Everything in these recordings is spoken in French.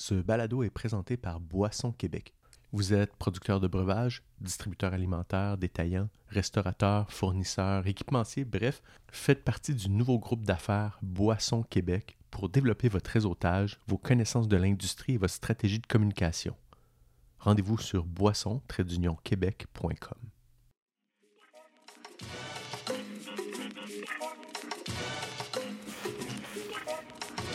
Ce balado est présenté par Boisson Québec. Vous êtes producteur de breuvages, distributeur alimentaire, détaillant, restaurateur, fournisseur, équipementier, bref, faites partie du nouveau groupe d'affaires Boisson Québec pour développer votre réseautage, vos connaissances de l'industrie et votre stratégie de communication. Rendez-vous sur boisson-québec.com.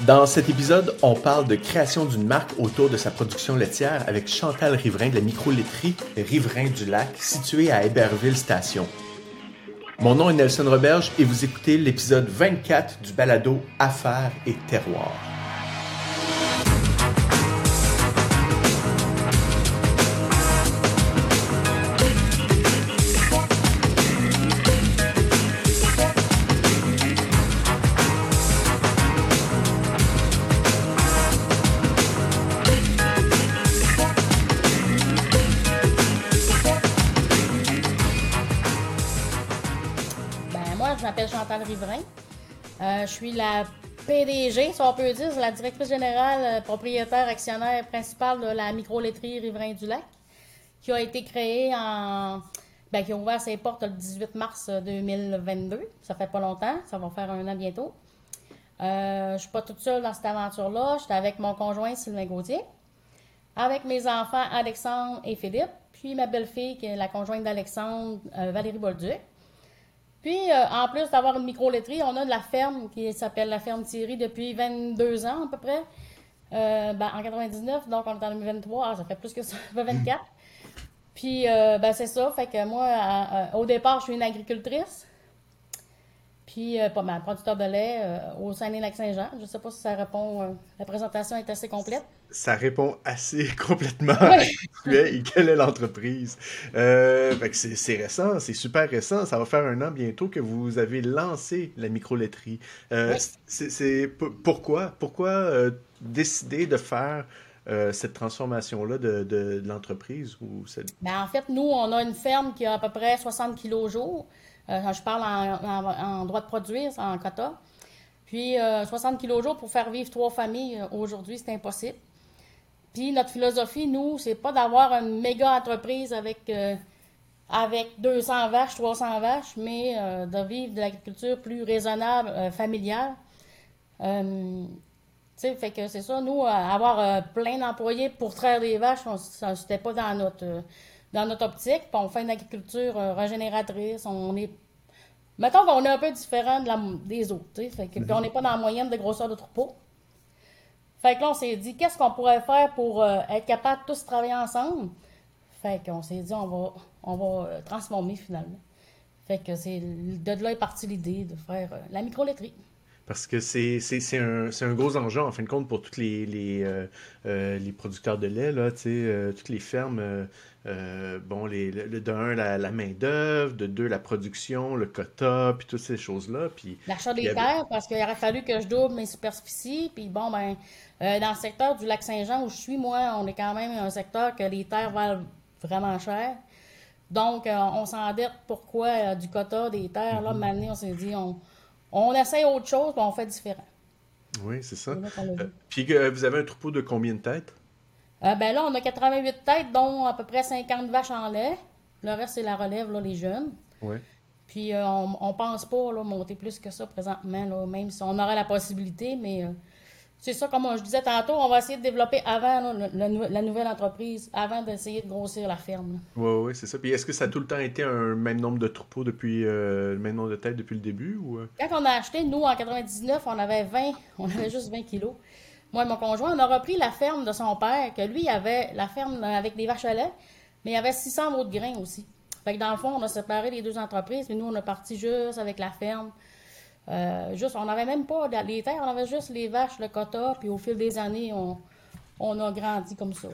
Dans cet épisode, on parle de création d'une marque autour de sa production laitière avec Chantal Riverain de la micro-laiterie Riverain du Lac, située à Héberville Station. Mon nom est Nelson Roberge et vous écoutez l'épisode 24 du balado Affaires et terroir. Moi, je m'appelle Chantal Riverain. Euh, je suis la PDG, si on peut dire, la directrice générale, euh, propriétaire, actionnaire principale de la micro-laiterie Riverain du Lac, qui a été créée en. Ben, qui a ouvert ses portes le 18 mars 2022. Ça fait pas longtemps, ça va faire un an bientôt. Euh, je suis pas toute seule dans cette aventure-là. J'étais avec mon conjoint Sylvain Gauthier, avec mes enfants Alexandre et Philippe, puis ma belle-fille, qui est la conjointe d'Alexandre, euh, Valérie Bolduc. Puis, euh, en plus d'avoir une micro-laiterie, on a de la ferme qui s'appelle la ferme Thierry depuis 22 ans à peu près. Euh, ben, en 99, donc on est en 2023, ah, ça fait plus que ça, ça fait 24. Puis, euh, ben, c'est ça, fait que moi, à- au départ, je suis une agricultrice. Puis, euh, pas mal, producteur de lait euh, au Saguenay-Lac-Saint-Jean. Je sais pas si ça répond, euh, la présentation est assez complète. Ça répond assez complètement à es et quelle est l'entreprise. Euh, c'est récent, c'est super récent. Ça va faire un an bientôt que vous avez lancé la micro-laiterie. Euh, Oui. c'est pourquoi, pourquoi décider de faire euh, cette transformation-là de, l'entreprise ou cette- Ben, en fait, nous, on a une ferme qui a à peu près 60 kilos au jour. Euh, je parle en, droit de produire, en quota. Puis, euh, 60 kilos au jour pour faire vivre trois familles, euh, aujourd'hui, c'est impossible. Puis, notre philosophie, nous, c'est pas d'avoir une méga entreprise avec, euh, avec 200 vaches, 300 vaches, mais euh, de vivre de l'agriculture plus raisonnable, euh, familiale. Euh, sais, fait que c'est ça, nous, euh, avoir euh, plein d'employés pour traire des vaches, on- ça, c'était pas dans notre, euh, dans notre optique. Puis on fait une agriculture régénératrice. On est. Mettons qu'on est un peu différent de la, des autres, tu sais. Fait que, puis on n'est pas dans la moyenne de grosseur de troupeau. Fait que là, on s'est dit, qu'est-ce qu'on pourrait faire pour être capable de tous travailler ensemble? Fait qu'on s'est dit, on va, on va transformer finalement. Fait que c'est de là est partie l'idée de faire la micro-laiterie. Parce que c'est un, c'est un gros enjeu, en fin de compte, pour tous les, les, euh, euh, les producteurs de lait, là, euh, toutes les fermes. euh, bon, les, le, de un, la, la main-d'œuvre, de deux, la production, le quota, puis toutes ces choses-là. Puis, L'achat des avait- terres, parce qu'il aurait fallu que je double mes superficies. Puis bon, ben, dans le secteur du lac Saint-Jean où je suis, moi, on est quand même un secteur que les terres valent vraiment cher. Donc, on s'endette pourquoi du quota des terres. Là, maintenant, on s'est dit, on, on essaye autre chose, puis on fait différent. oui, c'est ça. Euh, puis que vous avez un troupeau de combien de têtes? Euh, ben là, on a 88 têtes, dont à peu près 50 vaches en lait. Le reste, c'est la relève, là, les jeunes. Oui. Puis euh, on, on pense pas là, monter plus que ça présentement, là, même si on aurait la possibilité, mais euh, c'est ça, comme je disais tantôt, on va essayer de développer avant là, la nouvelle entreprise, avant d'essayer de grossir la ferme. Oui, oui, c'est ça. Puis est-ce que ça a tout le temps été un même nombre de troupeaux depuis, euh, le même nombre de têtes depuis le début? Ou... euh? Quand on a acheté, nous, en 99, on avait 20, on avait juste 20 kilos. Moi et mon conjoint, on a repris la ferme de son père, que lui, il avait la ferme avec des vaches à lait, mais il y avait 600 mots de grains aussi. Fait que dans le fond, on a séparé les deux entreprises, mais nous, on est parti juste avec la ferme. Euh, juste, on n'avait même pas les terres, on avait juste les vaches, le quota, puis au fil des années, on, on a grandi comme ça.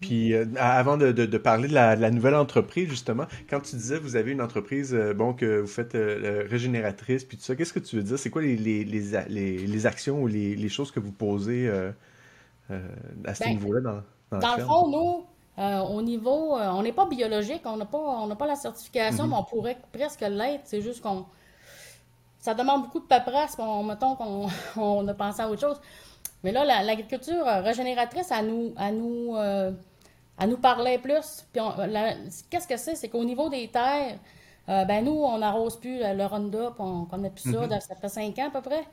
Puis euh, avant de, de- de parler de la, de la nouvelle entreprise, justement, quand tu disais vous avez une entreprise, euh, bon, que vous faites euh, régénératrice, puis tout ça, qu'est-ce que tu veux dire? C'est quoi les, les, les, les- actions ou les, les choses que vous posez à ce Ben, niveau-là dans, dans Dans le fond, nous, au niveau, on n'est pas biologique, on n'a pas, on pas la certification, Mhm. mais on pourrait presque l'être. C'est juste qu'on, ça demande beaucoup de paperasse. On, mettons qu'on on a pensé à autre chose. Mais là, l'agriculture régénératrice, à nous, à nous, à nous parlait plus. Puis qu'est-ce que c'est? C'est qu'au niveau des terres, ben nous, on n'arrose plus le Roundup, on ne connaît plus ça, mm-hmm. ça fait cinq ans à peu près.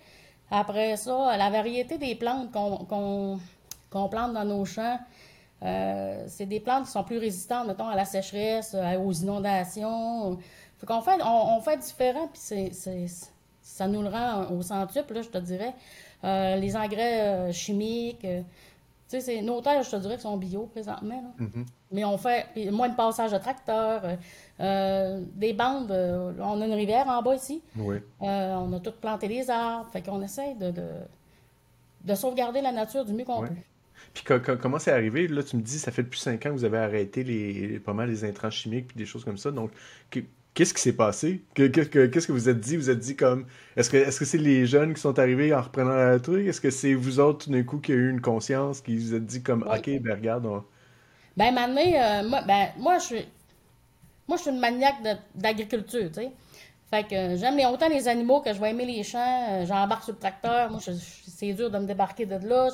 Après ça, la variété des plantes qu'on plante dans nos champs, euh, c'est des plantes qui sont plus résistantes, mettons, à la sécheresse, aux inondations. Fait qu'on fait, on, fait différent, puis c'est, ça nous le rend au centuple, là, je te dirais. Euh, les engrais euh, chimiques, tu sais, nos terres, je te dirais, sont bio présentement. Mm-hmm. Mais on fait moins de passage de tracteurs, des bandes. on a une rivière en bas ici. Oui. on a tout planté des arbres. Fait qu'on essaie de, de, sauvegarder la nature du mieux qu'on peut. Puis comment c'est arrivé? Là, tu me dis, ça fait depuis cinq ans que vous avez arrêté les, pas mal les intrants chimiques puis des choses comme ça. Donc, qu'est-ce qui s'est passé? Qu'est-ce que, vous êtes dit? Vous êtes dit comme, est-ce que que c'est les jeunes qui sont arrivés en reprenant la truc? Est-ce que c'est vous autres, d'un coup, qui a eu une conscience, qui vous êtes dit comme, OK, ben regarde, on... Ben, maintenant, euh, moi, ben, moi, je suis... Moi, je suis une maniaque d'agriculture, tu sais. Fait que j'aime autant les animaux que je vais aimer les champs. Euh, j'embarque sur le tracteur. Moi, c'est dur de me débarquer de là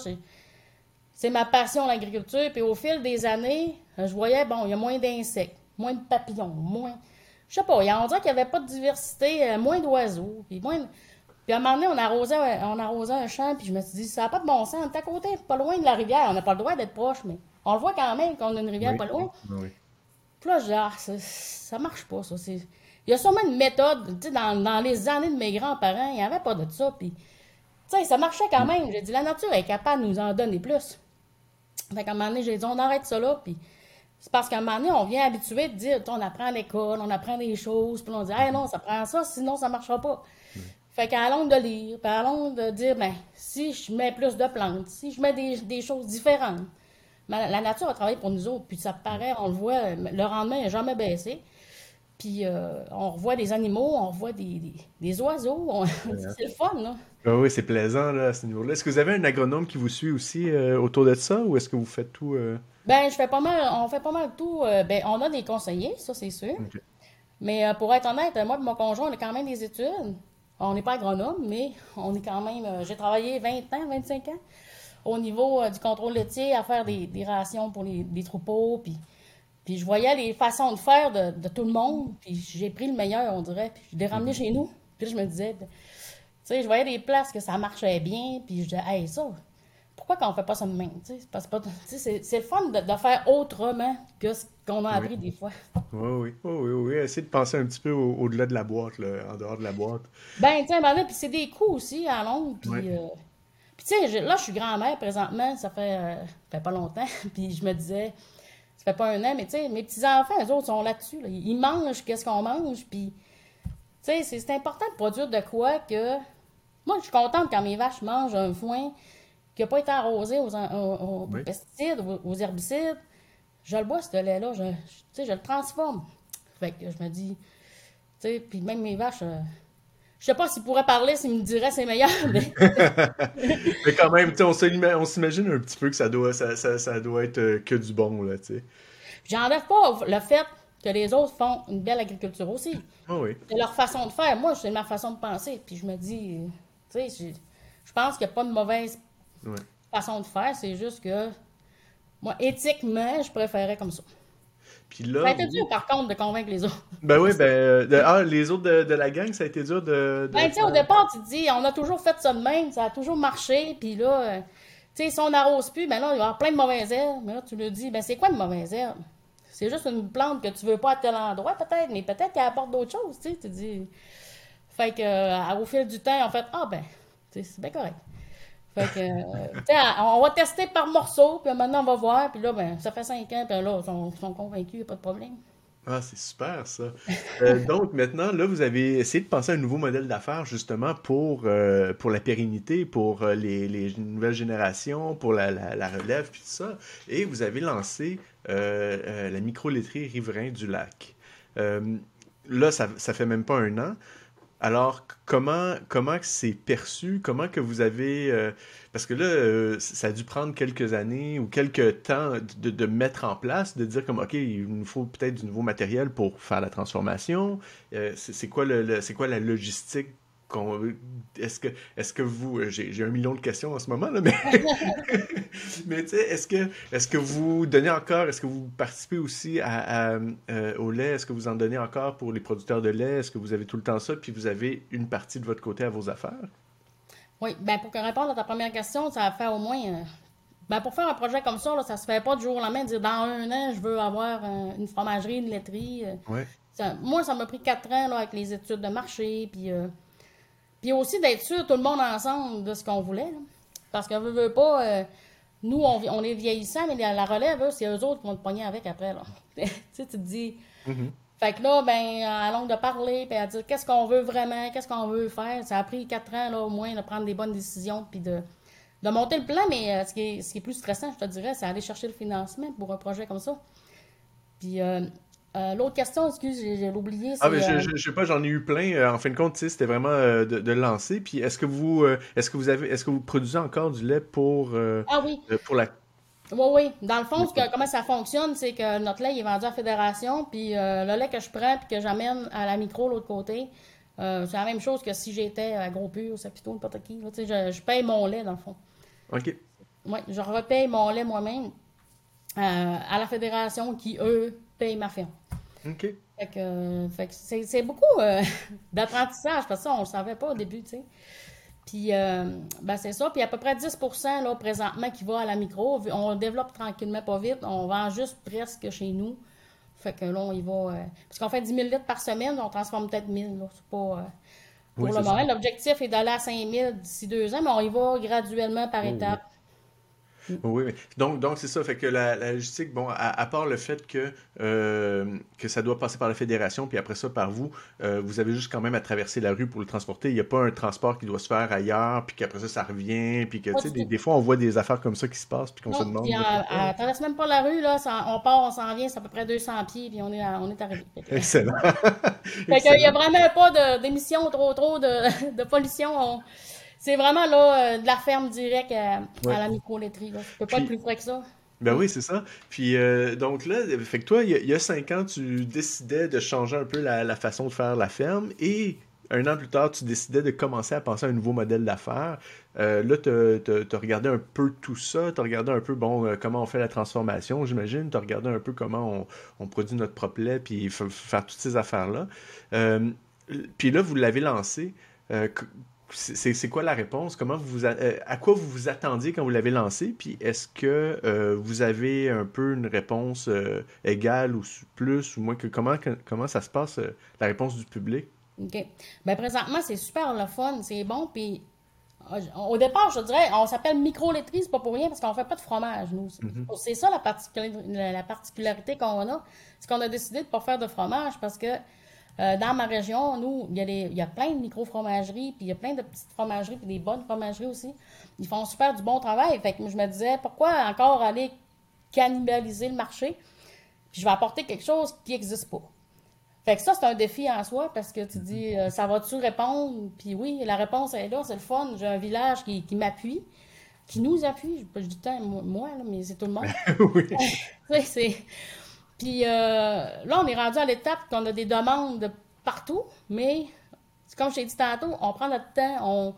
c'est ma passion, l'agriculture. Puis au fil des années, euh, je voyais, bon, il y a moins d'insectes, moins de papillons, moins. Je sais pas, on dirait qu'il n'y avait pas de diversité, euh, moins d'oiseaux. Puis, moins... puis à un moment donné, on arrosait, on arrosait un champ, puis je me suis dit, ça n'a pas de bon sens. On est à côté, pas loin de la rivière. On n'a pas le droit d'être proche, mais on le voit quand même qu'on a une rivière pas loin. Oui. Puis là, je dis, ah, ça, ne marche pas, ça. Il y a sûrement une méthode. Dans, dans, les années de mes grands-parents, il n'y avait pas de ça. Puis, tu sais, ça marchait quand mm. même. J'ai dit, la nature est capable de nous en donner plus. Fait qu'à un moment donné, j'ai dit, on arrête ça là, puis c'est parce qu'à un moment donné, on vient habitué de dire, on apprend à l'école, on apprend des choses, puis on dit, ah non, ça prend ça, sinon ça marchera pas. Fait qu'à longue de lire, puis à longue de dire, ben, si je mets plus de plantes, si je mets des, choses différentes, ben, la nature a travaillé pour nous autres, puis ça paraît, on le voit, le rendement n'a jamais baissé. Puis euh, on revoit des animaux, on revoit des, des, oiseaux. c'est le fun, là. Ah oui, c'est plaisant là, à ce niveau-là. Est-ce que vous avez un agronome qui vous suit aussi euh, autour de ça ou est-ce que vous faites tout? Euh? Ben, je fais pas mal, on fait pas mal tout. ben, on a des conseillers, ça c'est sûr. Mais pour être honnête, moi et mon conjoint, on a quand même des études. On n'est pas agronome, mais on est quand même. J'ai travaillé 20 ans, 25 ans au niveau du contrôle laitier à faire des, rations pour les, troupeaux. Puis puis je voyais les façons de faire de, tout le monde, puis j'ai pris le meilleur, on dirait, puis je l'ai ramené chez nous. Puis je me disais, tu sais, je voyais des places que ça marchait bien, puis je disais, hey, ça, pourquoi qu'on fait pas ça de même? C'est le fun de, faire autrement que ce qu'on a appris des fois. Oui, oui, oui, oui, Essayer de penser un petit peu au-delà de la boîte, en dehors de la boîte. Ben, tiens, ben puis c'est des coûts aussi à long, puis... Euh, puis tu sais, là, je suis grand-mère présentement, ça fait, euh, ça fait pas longtemps, puis je me disais, ça fait pas un an, mais tu sais, mes petits-enfants, eux autres, sont là-dessus. Ils mangent qu'est-ce qu'on mange, puis, tu sais, c'est important de produire de quoi que... Moi, je suis contente quand mes vaches mangent un foin qui n'a pas été arrosé aux, pesticides, aux, herbicides. Je le bois, ce lait-là, je, sais, je le transforme. Fait que je me dis, tu sais, puis même mes vaches... Euh, je sais pas s'il pourrait parler, s'il me dirait c'est meilleur. Mais, mais quand même, on s'imagine un petit peu que ça doit, ça, ça, doit être euh, que du bon, là, tu sais. J'enlève pas le fait que les autres font une belle agriculture aussi. Ah oui. C'est leur façon de faire. Moi, c'est ma façon de penser. Puis je me dis, tu sais, je, pense qu'il n'y a pas de mauvaise façon de faire. C'est juste que, moi, éthiquement, je préférais comme ça. Puis là, ça a été dur, par contre, de convaincre les autres. Ben oui, ben. ah, les autres de, la gang, ça a été dur de. Ben, tu sais, au départ, tu te dis, on a toujours fait ça de même, ça a toujours marché, puis là, euh, tu sais, si on n'arrose plus, ben là, il va y avoir plein de mauvaises herbes. Mais là, tu le dis, ben, c'est quoi une mauvaise herbe? C'est juste une plante que tu veux pas à tel endroit, peut-être, mais peut-être qu'elle apporte d'autres choses, tu sais. Tu dis. Fait que, euh, au fil du temps, en fait, ah, ben, c'est bien correct. Fait que, euh, on va tester par morceaux, puis maintenant on va voir, puis là, ben, ça fait cinq ans, puis là, ils sont, convaincus, il a pas de problème. Ah, c'est super ça. Euh, donc maintenant, là, vous avez essayé de penser à un nouveau modèle d'affaires justement pour, pour la pérennité, pour les, les, nouvelles générations, pour la, la, relève, puis tout ça. Et vous avez lancé la micro-laiterie Riverain du Lac. là, ça, ça fait même pas un an. Alors, comment comment c'est perçu? Comment que vous avez... Euh, parce que là, euh, ça a dû prendre quelques années ou quelques temps de, mettre en place, de dire comme, OK, il nous faut peut-être du nouveau matériel pour faire la transformation. Euh, c'est quoi, le, quoi la logistique est-ce que, est que vous, euh, j'ai un million de questions en ce moment, là, mais, mais tu sais, est-ce que, est que vous donnez encore, est-ce que vous participez aussi à, euh, au lait, est-ce que vous en donnez encore pour les producteurs de lait, est-ce que vous avez tout le temps ça, puis vous avez une partie de votre côté à vos affaires? Oui, ben pour répondre à ta première question, ça va faire au moins, euh, ben pour faire un projet comme ça, là, ça se fait pas du jour au lendemain, de dire dans un an, je veux avoir une fromagerie, une laiterie. Ouais. moi, ça m'a pris quatre ans là, avec les études de marché, puis puis aussi d'être sûr, tout le monde ensemble, de ce qu'on voulait. Parce qu'on veut, veut pas. Euh, nous, on, est vieillissants, mais la, relève, c'est eux autres qui vont te pogner avec après. Là. tu sais, tu te dis. Mm-hmm. Fait que là, ben, à longue de parler, puis à dire qu'est-ce qu'on veut vraiment, qu'est-ce qu'on veut faire. Ça a pris quatre ans, là, au moins, de prendre des bonnes décisions, puis de, de monter le plan. Mais euh, ce, qui est, ce qui est plus stressant, je te dirais, c'est aller chercher le financement pour un projet comme ça. Puis. Euh, euh, l'autre question, excuse, j'ai oublié. Ah, mais je, euh, je, sais pas, j'en ai eu plein. Euh, en fin de compte, c'était vraiment de, de, lancer. Puis est-ce que vous est-ce que vous avez est-ce que vous produisez encore du lait pour, ah, oui. pour la. Oui, oui. Dans le fond, comment ça fonctionne, c'est que notre lait est vendu à la fédération, puis le lait que je prends puis que j'amène à la micro l'autre côté, c'est la même chose que si j'étais à Gros Pur, Sapito, n'importe qui. je, je paye mon lait, dans le fond. OK. Oui, je repaye mon lait moi-même à la fédération qui, eux, payent ma ferme. OK. Fait que, c'est beaucoup euh, d'apprentissage, parce que ça, on le savait pas au début, tu sais. Puis, euh, ben c'est ça. Puis, à peu près 10 là, présentement, qui va à la micro. On développe tranquillement, pas vite. On vend juste presque chez nous. Fait que là, on y va. Euh, parce qu'on fait 10 000 litres par semaine, on transforme peut-être 1000. C'est pas. pour le moment, l'objectif est d'aller à 5 000 d'ici deux ans, mais on y va graduellement par étapes. Oui, donc donc c'est ça. Fait que la, logistique, bon, à, part le fait que, euh, que ça doit passer par la fédération, puis après ça par vous, euh, vous avez juste quand même à traverser la rue pour le transporter. Il n'y a pas un transport qui doit se faire ailleurs, puis qu'après ça, ça revient, puis que, tu sais, des, fois, on voit des affaires comme ça qui se passent, puis qu'on se demande. Puis, euh, traverse même pas la rue, là, on part, on s'en vient, c'est à peu près 200 pieds, puis on est, on est arrivé. Excellent. fait qu'il n'y a vraiment pas d'émissions trop, trop de, de pollution. C'est vraiment là, euh, de la ferme directe à, la micro-laiterie. Ça peut pas être plus frais que ça. Ben oui, c'est ça. Puis euh, donc là, fait que toi, il y, a cinq ans, tu décidais de changer un peu la, façon de faire la ferme et un an plus tard, tu décidais de commencer à penser à un nouveau modèle d'affaires. Euh, là, tu as regardé un peu tout ça, tu as regardé un peu bon, comment on fait la transformation, j'imagine, tu as regardé un peu comment on, produit notre propre lait, puis faire toutes ces affaires-là. puis là, vous l'avez lancé c'est quoi la réponse? Comment vous euh, à quoi vous vous attendiez quand vous l'avez lancé? Puis est-ce que euh, vous avez un peu une réponse euh, égale ou plus ou moins que comment, comment ça se passe la réponse du public? OK. Ben présentement, c'est super le fun, c'est bon. Puis au départ, je dirais, on s'appelle micro-laiterie, c'est pas pour rien parce qu'on fait pas de fromage, nous. C'est ça la, la particularité qu'on a. C'est qu'on a décidé de pas faire de fromage parce que euh, dans ma région, nous, il y, a il y a plein de micro-fromageries, puis il y a plein de petites fromageries, puis des bonnes fromageries aussi. Ils font super du bon travail. Fait que je me disais, pourquoi encore aller cannibaliser le marché? Puis je vais apporter quelque chose qui n'existe pas. Fait que ça, c'est un défi en soi parce que tu dis, euh, ça va-tu répondre? Puis oui, la réponse est là, c'est le fun. J'ai un village qui, m'appuie, qui nous appuie. Je, je dis tant moi, mais c'est tout le monde. oui. c'est puis euh, là, on est rendu à l'étape qu'on a des demandes de partout, mais comme je t'ai dit tantôt, on prend notre temps, on.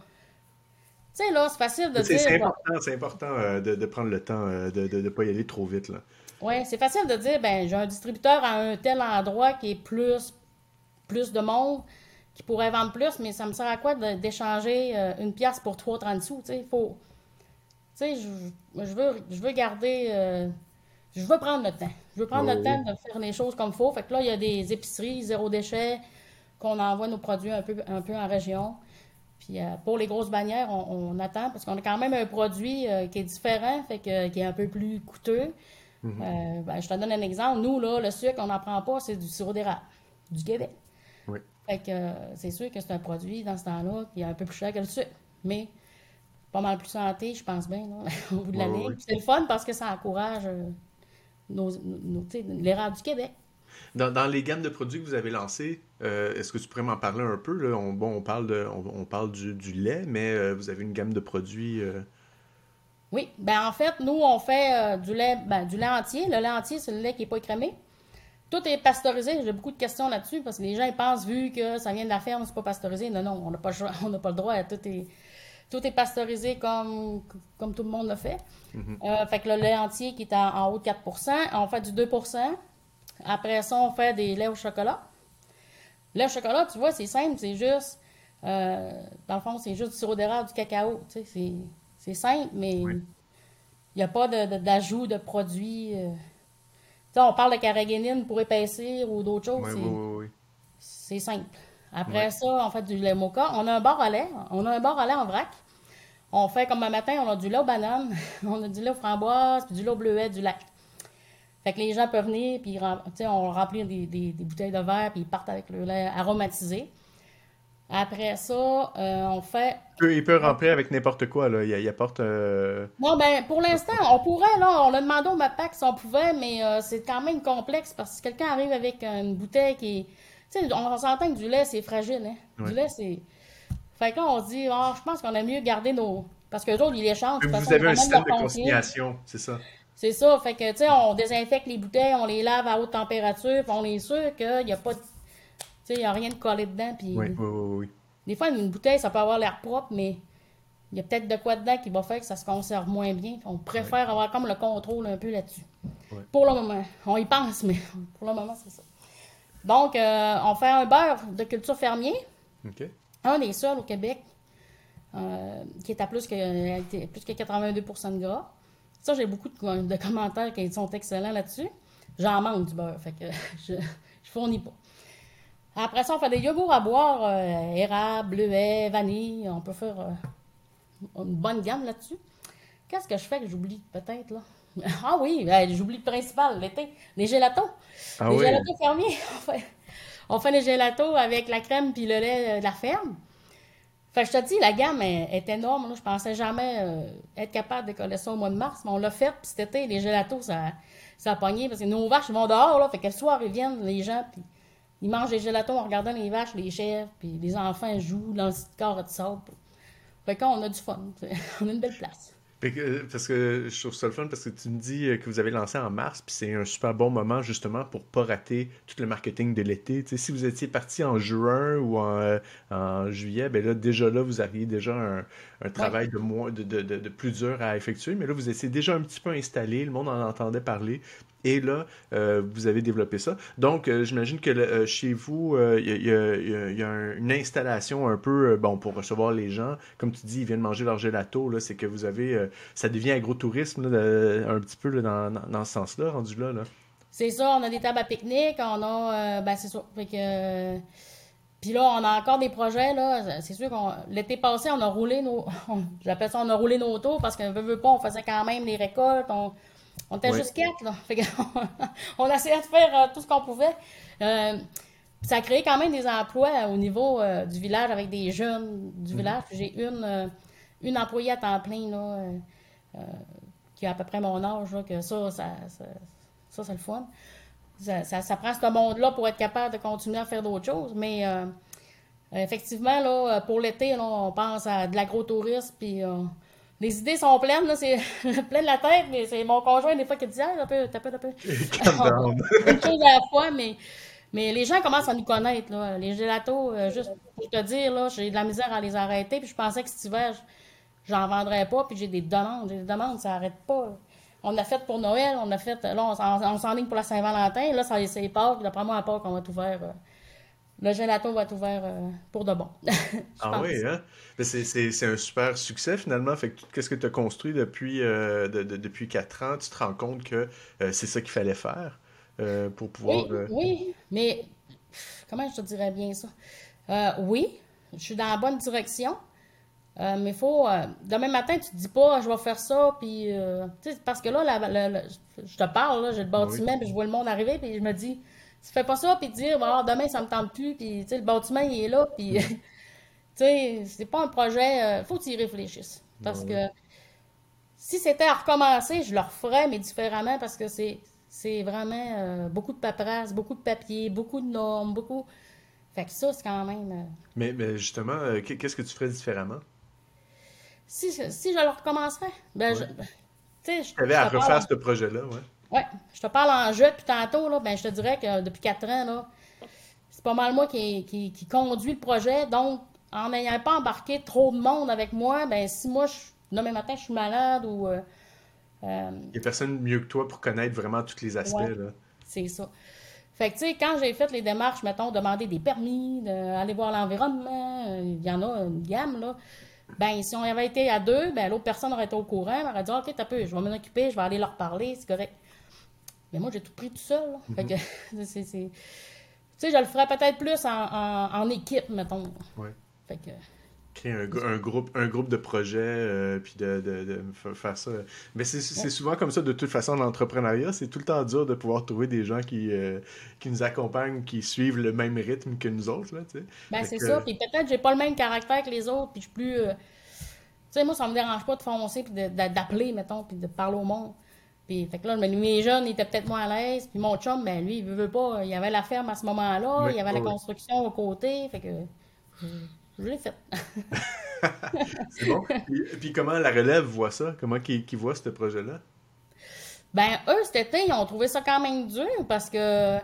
Tu sais, là, c'est facile de dire. C'est important, c'est important euh, de, prendre le temps, euh, de ne pas y aller trop vite. là. Oui, c'est facile de dire, ben j'ai un distributeur à un tel endroit qui est plus, plus de monde, qui pourrait vendre plus, mais ça me sert à quoi d'échanger une pièce pour 3,30 sous? Tu sais, il faut. Tu sais, je, veux, je veux garder je veux prendre le temps. Je veux prendre le temps de faire les choses comme il faut. Fait que là, il y a des épiceries zéro déchet qu'on envoie nos produits un peu, un peu en région. Puis euh, pour les grosses bannières, on, attend parce qu'on a quand même un produit euh, qui est différent, fait que, qui est un peu plus coûteux. Mm-hmm. Euh, ben, je te donne un exemple. Nous, là, le sucre, on n'en prend pas, c'est du sirop d'érable, du Québec. Oui. Fait que c'est sûr que c'est un produit dans ce temps-là qui est un peu plus cher que le sucre. Mais pas mal plus santé, je pense bien, au bout de l'année. C'est le fun parce que ça encourage nos, l'érable du Québec. Dans, les gammes de produits que vous avez lancées, euh, est-ce que tu pourrais m'en parler un peu? Là? On, bon, on parle, de, on, parle du, lait, mais euh, vous avez une gamme de produits. Euh? Oui, ben en fait, nous, on fait du lait ben, du lait entier. Le lait entier, c'est le lait qui n'est pas écrémé. tout est pasteurisé. J'ai beaucoup de questions là-dessus parce que les gens ils pensent, vu que ça vient de la ferme, c'est pas pasteurisé. Non, non, on n'a pas, on n'a pas le droit. Tout est, tout est pasteurisé comme, comme tout le monde le fait. Euh, fait que le lait entier qui est en, haut de 4% on fait du 2% Après ça, on fait des laits au chocolat. Lait au chocolat, tu vois, c'est simple, c'est juste. Euh, dans le fond, c'est juste du sirop d'érable, du cacao. Tu sais, c'est simple, mais il n'y a pas d'ajout de, produits. Euh. Tu sais, on parle de carragénine pour épaissir ou d'autres choses. Oui, c'est simple. Après ça, on fait du lait mocha. On a un bar à lait. On a un bar à lait en vrac. On fait comme un matin, on a du lait aux bananes, on a du lait aux framboises, puis du lait au bleuet, du lac. Fait que les gens peuvent venir, puis on remplit des, des, bouteilles de verre, puis ils partent avec le lait aromatisé. Après ça, euh, on fait. Il peut, remplir avec n'importe quoi, là. Il, apporte. Euh, non, ben, pour l'instant, on pourrait, là. On a demandé au MAPAC si on pouvait, mais euh, c'est quand même complexe parce que si quelqu'un arrive avec une bouteille qui Tu sais, on, s'entend que du lait, c'est fragile, hein. Du lait, c'est. Fait que là, on se dit, oh, je pense qu'on a mieux garder nos. Parce que autres, ils les changent. Vous avez un système de consignation, c'est ça? C'est ça. Fait que, tu sais, on désinfecte les bouteilles, on les lave à haute température, puis on est sûr qu'il n'y a pas de. Tu sais, il n'y a rien de collé dedans. Puis... Oui, oui, oui, Des fois, une bouteille, ça peut avoir l'air propre, mais il y a peut-être de quoi dedans qui va faire que ça se conserve moins bien. On préfère avoir comme le contrôle un peu là-dessus. Pour le moment. On y pense, mais pour le moment, c'est ça. Donc, euh, on fait un beurre de culture fermier. Un des seuls au Québec euh, qui est à plus que, plus que 82% de gras. Ça, j'ai beaucoup de, commentaires qui sont excellents là-dessus. J'en manque du beurre, fait que je, je fournis pas. Après ça, on fait des yogourts à boire, euh, érable, bleuet, vanille. On peut faire euh, une bonne gamme là-dessus. Qu'est-ce que je fais que j'oublie peut-être là? Ah oui, ben, j'oublie le principal, l'été. Les gélatos. Ah les gélatos fermiers. On fait les gelatos avec la crème puis le lait de la ferme. Fait je te dis, la gamme est, énorme. Là. Je pensais jamais euh, être capable de coller ça au mois de mars, mais on l'a fait. Puis cet été, les gelatos, ça, ça a pogné. Parce que nos vaches, vont dehors. Là, fait que le soir, ils viennent, les gens, puis ils mangent les gelatos en regardant les vaches, les chèvres, puis les enfants jouent dans le corps de sable. Fait qu'on a du fun. on a une belle place. Parce que je trouve ça le fun parce que tu me dis que vous avez lancé en mars, puis c'est un super bon moment justement pour pas rater tout le marketing de l'été. si vous étiez parti en juin ou en, en, juillet, ben là, déjà là, vous aviez déjà un, un travail de, moins, de, de, de, plus dur à effectuer, mais là, vous étiez déjà un petit peu installé, le monde en entendait parler. Et là, euh, vous avez développé ça. Donc, euh, j'imagine que euh, chez vous, il y, a, une installation un peu, bon, pour recevoir les gens. Comme tu dis, ils viennent manger leur gelato. Là, c'est que vous avez, ça devient agrotourisme un petit peu dans, dans, ce sens-là, rendu là. là. C'est ça, on a des tables à pique-nique, on a, ben c'est ça. Fait que, puis là, on a encore des projets, là. C'est sûr qu'on, l'été passé, on a roulé nos, j'appelle ça, on a roulé nos tours parce qu'on veut, veut pas, on faisait quand même les récoltes, on, on était juste quatre, là. on, a essayé de faire euh, tout ce qu'on pouvait. Euh, ça a créé quand même des emplois au niveau euh, du village avec des jeunes du mhm. village. J'ai une, une employée à temps plein, là, qui a à peu près mon âge, là, que ça, ça, ça, c'est le fun. Ça, ça, prend ce monde-là pour être capable de continuer à faire d'autres choses. Mais effectivement, là, pour l'été, on pense à de l'agrotourisme, puis les idées sont pleines, là, c'est plein de la tête, mais c'est mon conjoint des fois qui dit Ah, un peu, t'as peu, t'as peu. Une chose à la fois, mais, mais les gens commencent à nous connaître, là. Les gelatos, euh, juste pour te dire, là, j'ai de la misère à les arrêter, puis je pensais que cet hiver, j'en vendrais pas, puis j'ai des demandes. J'ai des demandes, ça arrête pas. On a fait pour Noël, on a fait, là, on, s'enligne pour la Saint-Valentin, là, ça, c'est Pâques, d'après moi, à Pâques, on va tout ouvert. Euh, le gelato va être ouvert euh, pour de bon. ah oui, hein? C'est un super succès finalement. Fait qu'est-ce que tu as construit depuis, euh, depuis 4 ans? Tu te rends compte que c'est ça qu'il fallait faire pour pouvoir. Oui, oui, mais comment je te dirais bien ça? oui, je suis dans la bonne direction. Mais il faut. demain matin, tu te dis pas, je vais faire ça, puis. parce que là, je te parle, j'ai le bâtiment, puis je vois le monde arriver, puis je me dis, tu fais pas ça, puis dire, bon, demain, ça me tente plus, puis le bâtiment, il est là, puis. tu sais, c'est pas un projet. Euh, faut que tu y réfléchisses. Parce que si c'était à recommencer, je le referais, mais différemment, parce que c'est. C'est vraiment euh, beaucoup de paperasse, beaucoup de papier, beaucoup de normes, beaucoup. Fait que ça, c'est quand même. Euh, mais, mais, justement, qu'est-ce que tu ferais différemment? Si, si je le recommencerais, ben, je. Tu avais à refaire ce projet-là, ouais. Ouais, je te parle en jeu depuis tantôt, là, ben, je te dirais que depuis quatre ans, là, c'est pas mal moi qui, qui, qui, conduit le projet. Donc, en n'ayant pas embarqué trop de monde avec moi, ben si moi, je, demain matin, je suis malade ou. Euh, euh, Il n'y a personne mieux que toi pour connaître vraiment tous les aspects. là. C'est ça. Fait que, tu sais, quand j'ai fait les démarches, mettons, demander des permis, d'aller voir l'environnement, euh, il y en a une gamme, là. Ben, si on avait été à deux, ben, l'autre personne aurait été au courant, elle aurait dit, OK, t'as peu, je vais m'en occuper, je vais aller leur parler, c'est correct. Mais moi, j'ai tout pris tout seul, Fait que, c'est. Tu sais, je le ferais peut-être plus en, en, équipe, mettons. Ouais. Fait que créer un, groupe, un groupe de projets, euh, puis de, de, faire ça. Mais c'est souvent comme ça, de toute façon, l'entrepreneuriat, c'est tout le temps dur de pouvoir trouver des gens qui, euh, qui nous accompagnent, qui suivent le même rythme que nous autres, là, tu sais. Ben, c'est ça, puis peut-être que j'ai pas le même caractère que les autres, puis je suis plus... Euh, tu sais, moi, ça me dérange pas de foncer, puis d'appeler, mettons, puis de parler au monde. Puis, fait que là, mes jeunes étaient peut-être moins à l'aise. Puis mon chum, ben lui, il veut, veut pas. Il y avait la ferme à ce moment-là, il y avait la construction au côté. Fait que je l'ai fait. c'est bon. Et puis, comment la relève voit ça? Comment qu'ils voient ce projet-là? Ben, eux, cet été, ils ont trouvé ça quand même dur parce que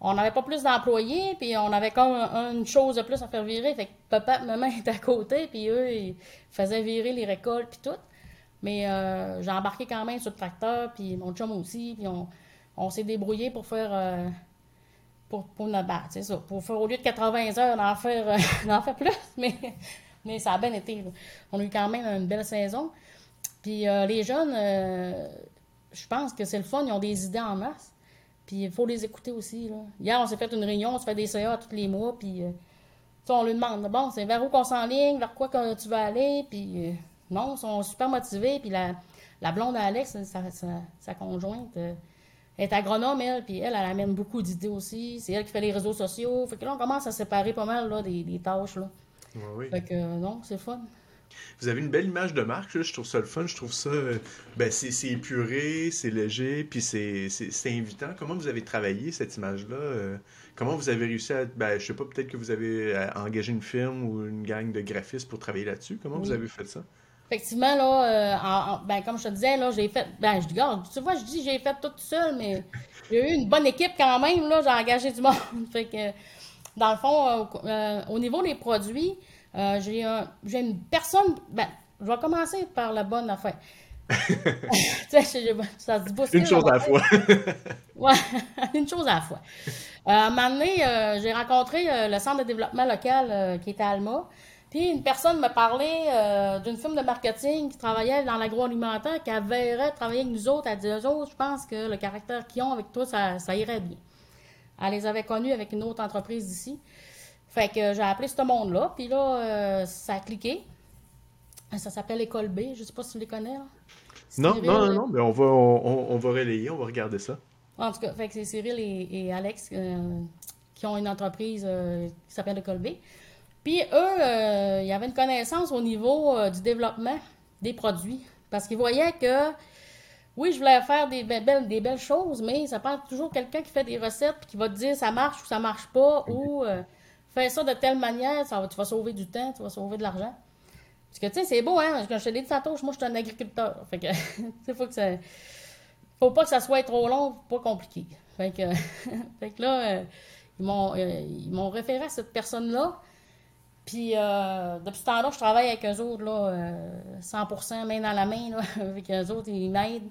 on n'avait pas plus d'employés, puis on avait comme une chose de plus à faire virer. Fait que papa et maman étaient à côté, puis eux, ils faisaient virer les récoltes, puis tout. Mais euh, j'ai embarqué quand même sur le tracteur, puis mon chum aussi, puis on, s'est débrouillé pour faire... Euh, pour, pour notre c'est ça. Pour faire au lieu de 80 heures, d'en faire, euh, faire plus, mais, mais ça a bien été. On a eu quand même une belle saison. Puis euh, les jeunes, euh, je pense que c'est le fun, ils ont des idées en masse. Puis il faut les écouter aussi. Là. Hier, on s'est fait une réunion, on se fait des CA tous les mois, puis on lui demande, bon, c'est vers où qu'on s'enligne, vers quoi que tu veux aller, puis non, ils sont super motivés, puis la, la blonde Alex, sa, sa conjointe, elle est agronome, elle, puis elle, elle amène beaucoup d'idées aussi. C'est elle qui fait les réseaux sociaux. Fait que là, on commence à séparer pas mal là, des, des tâches. Là. oui. Fait que euh, non, c'est fun. Vous avez une belle image de marque, je trouve ça le fun, je trouve ça, euh, ben c'est épuré, c'est léger, puis c'est invitant. Comment vous avez travaillé cette image-là? Euh, comment vous avez réussi à, ben, je sais pas, peut-être que vous avez engagé une firme ou une gang de graphistes pour travailler là-dessus. Comment vous avez fait ça? Effectivement, là, euh, ben, comme je te disais, là, j'ai fait. Ben, je dis, tu vois, je dis j'ai fait tout seul, mais j'ai eu une bonne équipe quand même, là, j'ai engagé du monde. fait que, dans le fond, euh, euh, au niveau des produits, j'ai une personne. Ben, je vais commencer par la bonne affaire. ça se Une chose à la fois. ouais, une chose à la fois. à un moment donné, j'ai rencontré le centre de développement local qui était à Alma une personne me parlait euh, d'une firme de marketing qui travaillait dans l'agroalimentaire, qui avait travailler avec nous autres. Elle dit, eux autres, je pense que le caractère qu'ils ont avec toi, ça, irait bien. Elle les avait connus avec une autre entreprise d'ici. Fait que j'ai appelé ce monde-là, puis là, euh, ça a cliqué. Ça s'appelle École B, je sais pas si tu les connais. Non, non, non, non, mais on va, on, va relayer, on va regarder ça. En tout cas, fait que c'est Cyril et, Alex euh, qui ont une entreprise qui s'appelle École B. Puis eux, euh, il y avait une connaissance au niveau euh, du développement des produits. Parce qu'ils voyaient que, oui, je voulais faire des belles, des belles choses, mais ça prend toujours quelqu'un qui fait des recettes et qui va te dire ça marche ou ça marche pas, ou euh, fais ça de telle manière, ça va, tu vas sauver du temps, tu vas sauver de l'argent. Parce que, tu sais, c'est beau, hein? Quand je te l'ai dit tantôt, moi, je suis un agriculteur. Fait que, tu faut que ça. Faut pas que ça soit trop long, pas compliqué. Fait que, fait que là, ils m'ont référé à cette personne-là. Puis euh, depuis ce temps-là, je travaille avec eux autres, là, 100% euh, main dans la main, là, avec eux autres, ils m'aident.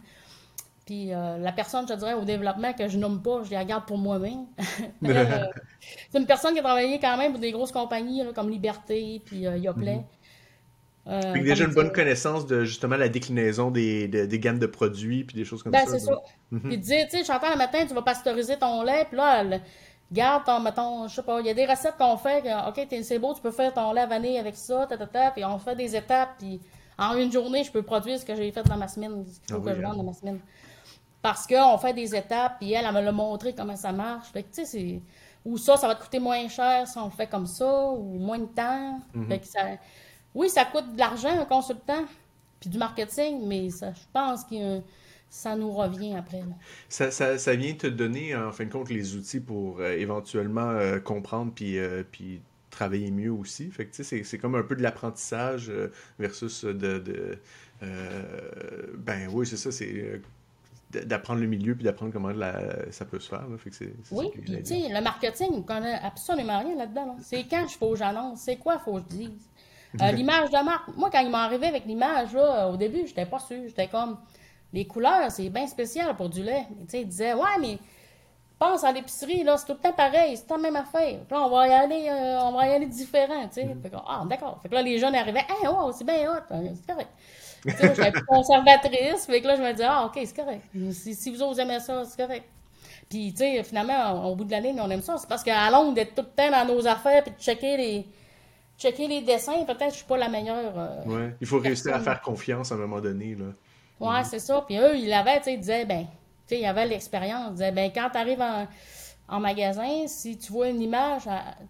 Puis euh, la personne, je dirais, au développement que je nomme pas, je la garde pour moi-même. c'est une personne qui a travaillé quand même pour des grosses compagnies comme Liberté, puis Yoplait. Mm déjà une bonne connaissance de justement la déclinaison des, des gammes de produits puis des choses comme ben, ça. c'est ça. Mhm. Puis dire, tu sais, j'entends le matin, tu vas pasteuriser ton lait, puis là, Garde ton, mettons, je sais pas, il y a des recettes qu'on fait, OK, c'est beau, tu peux faire ton lait vanille avec ça, ta, ta, puis on fait des étapes, puis en une journée, je peux produire ce que j'ai fait dans ma semaine, ce ah que je hein. dans ma semaine. Parce qu'on fait des étapes, puis elle, elle me l'a montré comment ça marche. Fait que, tu sais, c'est... Ou ça, ça va te coûter moins cher si on le fait comme ça, ou moins de temps. Mm-hmm. Fait que ça... Oui, ça coûte de l'argent, un consultant, puis du marketing, mais ça, je pense qu'il y a ça nous revient après. Ça, ça, ça, vient te donner, en fin de compte, les outils pour euh, éventuellement euh, comprendre puis, euh, puis travailler mieux aussi. Fait que, c'est, c'est comme un peu de l'apprentissage versus de... de ben oui, c'est ça, c'est d'apprendre le milieu puis d'apprendre comment ça peut se faire. Fait que oui, puis tu sais, le marketing, on connaît absolument rien là-dedans. C'est quand il faut que j'annonce, c'est quoi il faut que je dise? L'image de marque, moi, quand il m'est arrivé avec l'image, au début, j'étais pas sûr. J'étais comme, les couleurs, c'est bien spécial pour du lait. Tu sais, il disait, ouais, mais pense à l'épicerie, là, c'est tout le temps pareil, c'est la même affaire. Là, on va y aller, euh, on va y aller différent, tu sais. Mm-hmm. ah, d'accord. Fait que là, les jeunes arrivaient, hey, wow, c'est bien hot, c'est correct. tu sais, j'étais plus conservatrice, fait que là, je me disais, ah, ok, c'est correct. Si, vous autres aimez ça, c'est correct. Puis, tu sais, finalement, au bout de la ligne, on aime ça. C'est parce qu'à longue d'être tout le temps dans nos affaires, puis de checker les, checker les dessins, peut-être que je suis pas la meilleure. Euh, ouais, il faut réussir à faire confiance à un moment donné, là. Ouais, c'est ça. Puis eux, ils l'avaient, tu sais, ils disaient, ben, il y avait l'expérience. Ben, quand tu arrives en, magasin, si tu vois une image,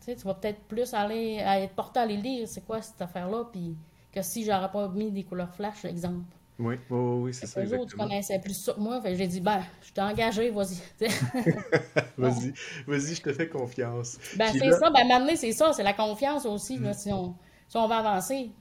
tu vas peut-être plus aller être porté à aller lire c'est quoi cette affaire-là, puis que si j'aurais pas mis des couleurs flash, exemple. Oui, oui, c'est ça. Les autres, tu connaissais plus ça que moi. J'ai dit, ben, je t'ai engagé, vas-y. vas-y, vas-y, je te fais confiance. Ben, c'est ça. Ben, maintenant, c'est ça, c'est la confiance aussi, là, mm. si, on, si on va avancer.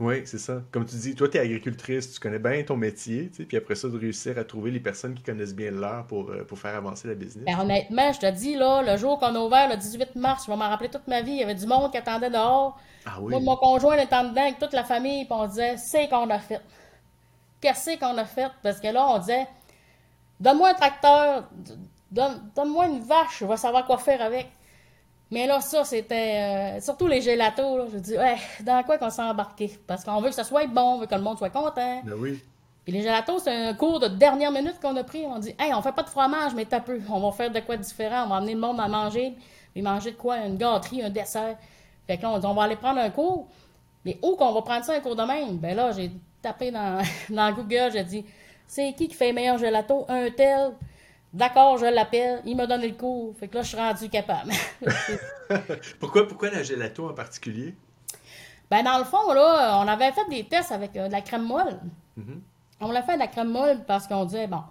Oui, c'est ça. Comme tu dis, toi, tu es agricultrice, tu connais bien ton métier, tu sais, puis après ça, de réussir à trouver les personnes qui connaissent bien l'heure pour, pour faire avancer la business. Ben, honnêtement, je te dis, là, le jour qu'on a ouvert, le 18 mars, je vais m'en rappeler toute ma vie, il y avait du monde qui attendait dehors. Ah oui. Moi, mon conjoint était dedans avec toute la famille, puis on disait, c'est qu'on a fait. Qu'est-ce qu'on a fait? Parce que là, on disait, donne-moi un tracteur, donne-moi une vache, je vais savoir quoi faire avec. Mais là, ça, c'était. Euh, surtout les gélatos, là. Je dis, ouais, dans quoi qu'on s'est embarqué? Parce qu'on veut que ça soit bon, on veut que le monde soit content. Ben oui. Puis les gélatos, c'est un cours de dernière minute qu'on a pris. On dit, hey, on fait pas de fromage, mais t'as peu. On va faire de quoi différent. On va amener le monde à manger. Puis manger de quoi? Une gâterie, un dessert. Fait que là, on dit, on va aller prendre un cours. Mais où qu'on va prendre ça un cours de même? Ben là, j'ai tapé dans, dans Google, j'ai dit, c'est qui qui fait meilleur gelato? Un tel. D'accord, je l'appelle, il m'a donné le cours. Fait que là, je suis rendu capable. pourquoi, pourquoi la gelato en particulier? Ben, dans le fond, là, on avait fait des tests avec euh, de la crème molle. Mm-hmm. On l'a fait de la crème molle parce qu'on disait, bon,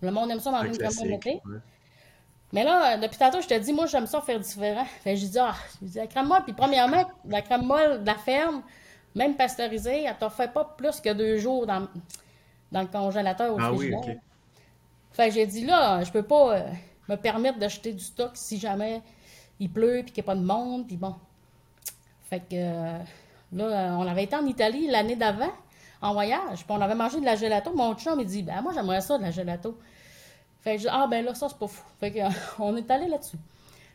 le monde aime ça dans une crème molle Mais là, depuis tantôt, je te dis, moi, j'aime ça faire différent. Fait que j'ai dit, ah, j'ai la crème molle. Puis, premièrement, la crème molle de la ferme, même pasteurisée, elle ne fait pas plus que deux jours dans, dans le congélateur au ah, Oui, OK. Fait que j'ai dit là, je peux pas euh, me permettre d'acheter du stock si jamais il pleut puis qu'il n'y a pas de monde. Puis bon. Fait que euh, là, on avait été en Italie l'année d'avant en voyage. Puis on avait mangé de la gelato. Mon chum, il dit ben moi j'aimerais ça de la gelato. Fait que je dis ah ben là, ça c'est pas fou. Fait que on est allé là-dessus.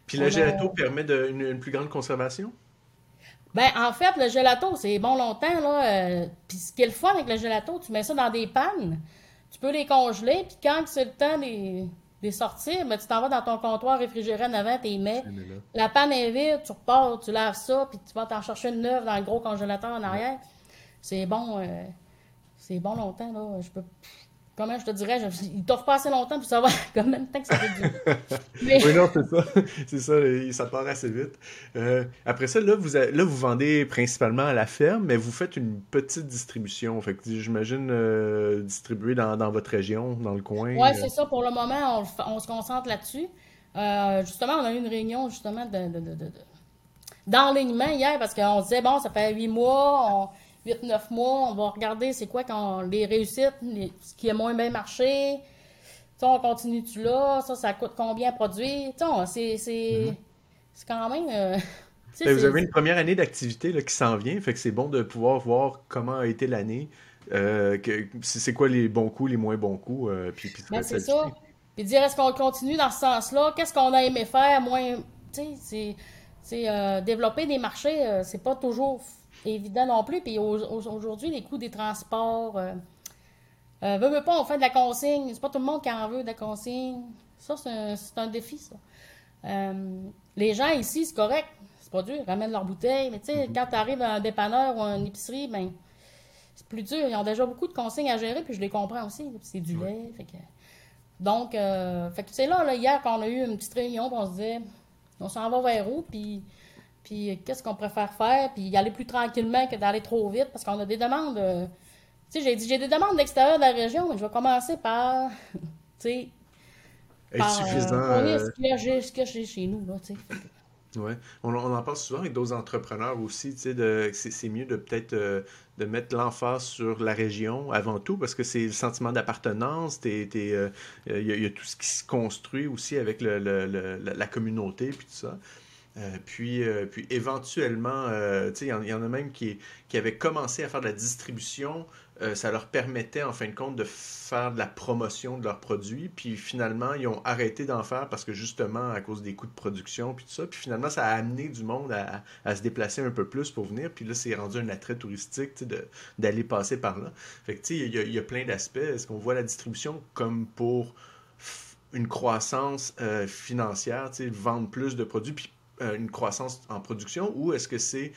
Puis la gelato permet de, une, plus grande conservation? Ben, en fait, le gelato, c'est bon longtemps, là. Euh, puis ce qui est le fun avec le gelato, tu mets ça dans des pannes tu peux les congeler, puis quand c'est le temps de les sortir, ben, tu t'en vas dans ton comptoir réfrigéré en avant, tu les mets. La panne est vide, tu repars, tu laves ça, puis tu vas t'en chercher une neuve dans le gros congélateur en arrière. C'est bon, euh, c'est bon longtemps, là. Je peux comment je te dirais, je, il t'offre pas assez longtemps pour savoir combien de temps que ça fait durer. Oui, non, c'est ça. c'est ça, ça part assez vite. Euh, après ça, là vous, là, vous vendez principalement à la ferme, mais vous faites une petite distribution. Fait que j'imagine euh, distribuer dans, dans, votre région, dans le coin. Oui, c'est ça. Pour le moment, on, se concentre là-dessus. Euh, justement, on a eu une réunion justement de, de, de, de d'enlignement hier parce qu'on disait, bon, ça fait huit mois, on 8-9 mois, on va regarder c'est quoi quand les réussites, ce qui a moins bien marché. sais, on continue-tu là? Ça, ça coûte combien à produire? C'est mm-hmm. c'est quand même. Euh, ben, vous avez une première année d'activité qui s'en vient, fait que c'est bon de pouvoir voir comment a été l'année. Euh, c'est quoi les bons coups, les moins bons coups. Euh, puis, puis ben, c'est ça. Puis dire est-ce qu'on continue dans ce sens-là? Qu'est-ce qu'on a aimé faire? Moins. Tu sais, c'est. développer des marchés, c'est pas toujours évident non plus. Puis aujourd'hui, les coûts des transports. Euh, euh, veut, pas, on fait de la consigne. C'est pas tout le monde qui en veut de la consigne. Ça, c'est un, défi, ça. Euh, les gens ici, c'est correct. C'est pas dur. Ils ramènent leurs bouteilles. Mais tu sais, mm-hmm. quand tu arrives à un dépanneur ou à une épicerie, ben, c'est plus dur. Ils ont déjà beaucoup de consignes à gérer, puis je les comprends aussi. C'est du lait. Fait que... Donc, fait que, c'est là, là, hier, quand on a eu une petite réunion, on se disait, on s'en va vers où, puis puis qu'est-ce qu'on préfère faire, puis y aller plus tranquillement que d'aller trop vite, parce qu'on a des demandes. Euh, tu sais, j'ai dit, j'ai des demandes d'extérieur de la région, mais je vais commencer par, tu sais, par, suffisant. Euh, ce que j'ai chez nous, là, tu sais. Oui, on, on, en parle souvent avec d'autres entrepreneurs aussi, tu sais, c'est, mieux de peut-être euh, de mettre l'emphase sur la région avant tout, parce que c'est le sentiment d'appartenance, il euh, y, a tout ce qui se construit aussi avec le, la communauté, puis tout ça. Euh, puis, puis éventuellement, tu sais, il y, en a même qui, qui avaient commencé à faire de la distribution euh, ça leur permettait en fin de compte de faire de la promotion de leurs produits. Puis finalement, ils ont arrêté d'en faire parce que justement, à cause des coûts de production, puis tout ça. Puis finalement, ça a amené du monde à, se déplacer un peu plus pour venir. Puis là, c'est rendu un attrait touristique d'aller passer par là. Fait que tu sais, il y, a plein d'aspects. Est-ce qu'on voit la distribution comme pour une croissance euh, financière, vendre plus de produits, puis euh, une croissance en production, ou est-ce que c'est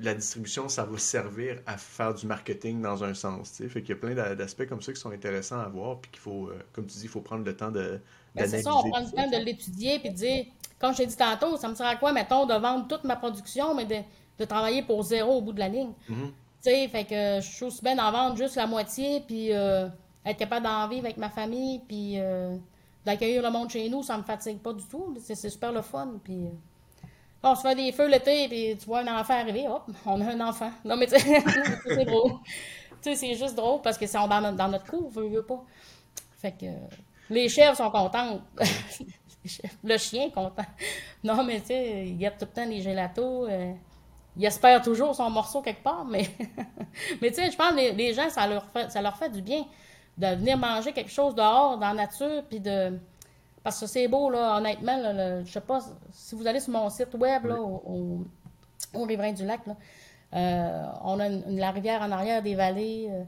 la distribution, ça va servir à faire du marketing dans un sens. T'sais. Fait qu'il y a plein d'aspects comme ça qui sont intéressants à voir, puis qu'il faut, euh, comme tu dis, il faut prendre le temps de. Ben, c'est ça, on prend le temps de l'étudier, puis de dire, comme je t'ai dit tantôt, ça me sert à quoi, mettons, de vendre toute ma production, mais de, de travailler pour zéro au bout de la ligne. Mm-hmm. Tu sais, fait que je suis aussi bien d'en vendre juste la moitié, puis euh, être capable d'en vivre avec ma famille, puis euh, d'accueillir le monde chez nous, ça me fatigue pas du tout. C'est super le fun, puis on se fait des feux l'été, puis tu vois un enfant arriver, hop, on a un enfant. Non, mais tu sais, c'est drôle. Tu sais, c'est juste drôle parce que c'est dans, notre, dans notre cour, veut, pas. Fait que les chèvres sont contentes. le chien est content. Non, mais tu sais, il y a tout le temps des gélatos. Euh, il espère toujours son morceau quelque part, mais, mais tu sais, je pense que les, les, gens, ça leur, fait, ça leur fait du bien de venir manger quelque chose dehors, dans la nature, puis de parce que c'est beau, là, honnêtement. Là, je sais pas, si vous allez sur mon site web, là, au, au, Riverain du Lac, là, euh, on a la rivière en arrière, des vallées, euh,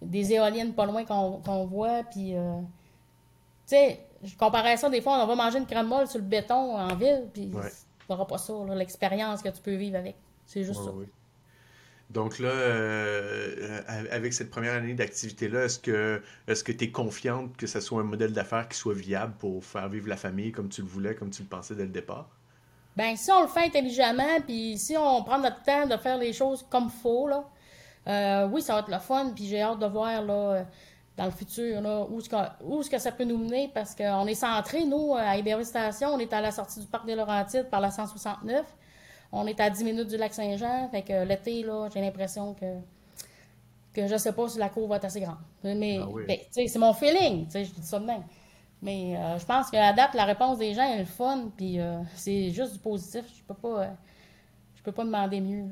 des éoliennes pas loin qu'on voit. Puis, euh, tu sais, je comparais ça des fois, on va manger une crème molle sur le béton en ville, puis tu n'auras pas ça, l'expérience que tu peux vivre avec. C'est juste ça. Donc là, euh, avec cette première année d'activité-là, est-ce que est-ce que tu es confiante que ce soit un modèle d'affaires qui soit viable pour faire vivre la famille comme tu le voulais, comme tu le pensais dès le départ? Ben si on le fait intelligemment, puis si on prend notre temps de faire les choses comme il faut, là, euh, oui, ça va être le fun, puis j'ai hâte de voir là, dans le futur là, où, ce que, ça peut nous mener, parce qu'on est centré, nous, à Iberville Station, on est à la sortie du parc des Laurentides par la 169. On est à 10 minutes du lac Saint-Jean. Fait que l'été, là, j'ai l'impression que, que je sais pas si la cour va être assez grande. Mais ah ben, c'est mon feeling. Je dis ça de même. Mais euh, je pense qu'à date, la réponse des gens est le fun. Puis euh, c'est juste du positif. Je peux pas, euh, je peux pas demander mieux.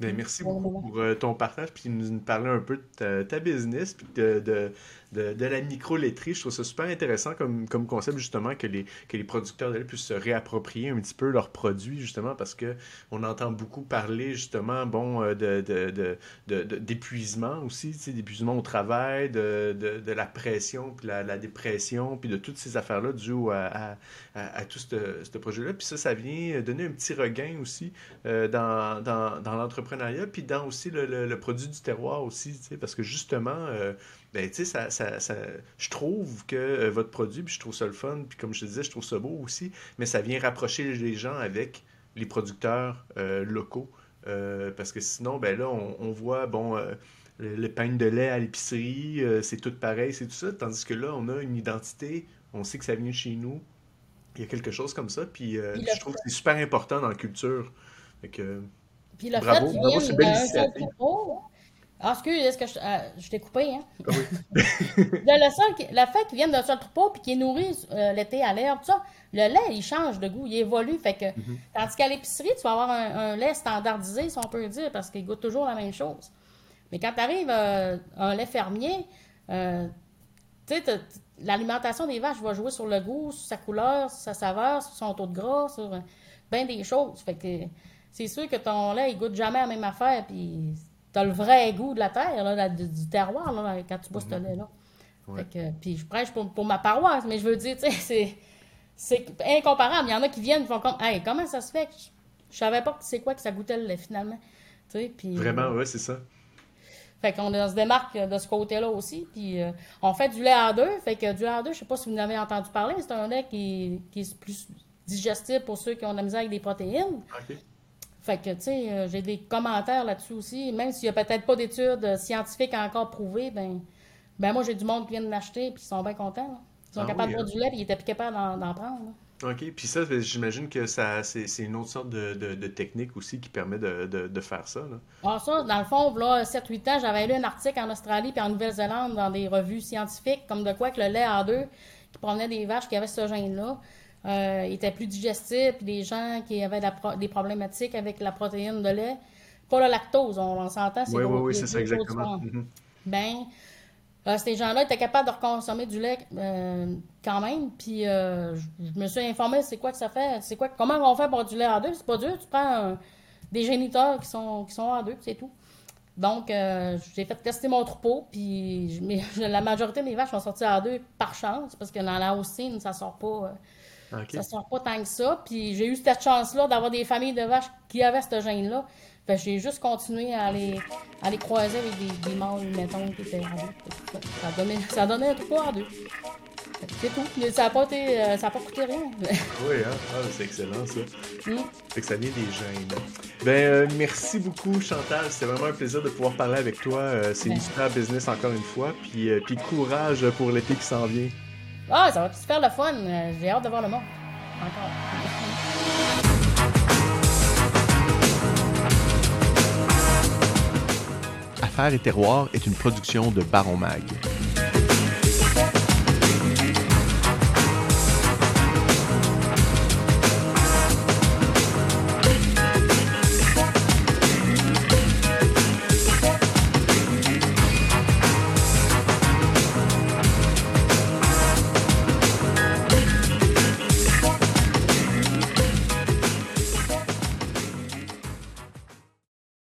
Ben, merci beaucoup pour ton partage, puis nous parler un peu de ta, business, puis de, de, la micro-laiterie. Je trouve ça super intéressant comme, comme concept, justement, que les, que les producteurs de puissent se réapproprier un petit peu leurs produits, justement, parce que on entend beaucoup parler, justement, bon, euh, de, d'épuisement aussi, d'épuisement au travail, de, la pression, puis la, dépression, puis de toutes ces affaires-là dues à, à, tout ce, projet-là. Puis ça, ça vient donner un petit regain aussi euh, dans, dans, l'entrepreneuriat, puis dans aussi le, produit du terroir aussi, parce que justement, euh, ben, tu sais, ça, ça, je trouve que euh, votre produit, puis je trouve ça le fun, puis comme je te disais, je trouve ça beau aussi, mais ça vient rapprocher les gens avec les producteurs euh, locaux. Euh, parce que sinon, ben là, on, voit, bon, le, pain de lait à l'épicerie, c'est tout pareil, c'est tout ça. Tandis que là, on a une identité, on sait que ça vient de chez nous. Il y a quelque chose comme ça, puis je trouve que c'est super important dans la culture. Fait que, puis le bravo, bravo, c'est belle initiative. Ah, excuse, est-ce que je, euh, je t'ai coupé, hein? Ah oui. le, sol, le fait qu'il vienne d'un seul troupeau puis qu'il est nourri euh, l'été à l'herbe, ça, le lait, il change de goût, il évolue. Fait que, mm-hmm. Tandis qu'à l'épicerie, tu vas avoir un, lait standardisé, si on peut dire, parce qu'il goûte toujours la même chose. Mais quand tu arrives à un lait fermier, euh, tu sais, l'alimentation des vaches va jouer sur le goût, sur sa couleur, sur sa saveur, sur son taux de gras, sur bien des choses. Fait que c'est sûr que ton lait, il goûte jamais la même affaire, puis t'as le vrai goût de la terre, là, du, terroir, là, quand tu bois ce mhm. lait-là. puis je prêche pour, ma paroisse, mais je veux dire, tu c'est incomparable. Il y en a qui viennent et font comme, hey, comment ça se fait? Je, je savais pas c'est quoi que ça goûtait le lait, finalement. Vraiment, oui, c'est ça. Fait qu'on se démarque de ce côté-là aussi. Puis euh, on fait du lait à deux. Fait que du lait à deux, je sais pas si vous en avez entendu parler, c'est un lait qui, qui, est plus digestible pour ceux qui ont de la misère avec des protéines. Fait que, tu sais, euh, j'ai des commentaires là-dessus aussi. Même s'il n'y a peut-être pas d'études scientifiques encore prouvées, ben, ben moi, j'ai du monde qui vient de l'acheter puis ils sont bien contents. Ils sont ah capables de boire hein. du lait puis ils étaient plus capables d'en prendre. OK. Puis ça, j'imagine que ça, c'est, une autre sorte de, de, technique aussi qui permet de, de faire ça. Là. Ah, ça, dans le fond, là, 7-8 ans, j'avais lu un article en Australie puis en Nouvelle-Zélande dans des revues scientifiques, comme de quoi que le lait A2 qui provenait des vaches qui avaient ce gène-là euh, était plus digestif, puis des gens qui avaient des problématiques avec la protéine de lait, pas le lactose, on, s'entend. Oui, oui, oui, c'est ça, exactement. Mm-hmm. Ben, euh, ces gens-là étaient capables de reconsommer du lait euh, quand même. Puis euh, je me suis informé c'est quoi que ça fait, c'est quoi, comment on fait pour du lait A2. C'est pas dur, tu prends des géniteurs qui sont, qui sont A2, c'est tout. Donc, j'ai fait tester mon troupeau, puis la majorité des vaches sont sorties A2 par chance, parce que dans la haussine, ça sort pas. Ça sort pas tant que ça. Puis j'ai eu cette chance-là d'avoir des familles de vaches qui avaient ce gène-là. Fait j'ai juste continué à les, à les croiser avec des, des mâles, mettons, qui étaient en Ça donnait, ça donnait un troupeau en deux. C'est tout. Ça n'a pas, euh, pas coûté rien. oui, hein? Ah, c'est excellent ça. Mm. Fait que ça vient des gènes. Ben, euh, merci beaucoup, Chantal. C'était vraiment un plaisir de pouvoir parler avec toi. Euh, c'est une super business encore une fois. Puis, puis courage pour l'été qui s'en vient. Ah, ça va être super le fun. J'ai hâte de voir le monde. Encore. Affaires et terroir est une production de Baron Mag.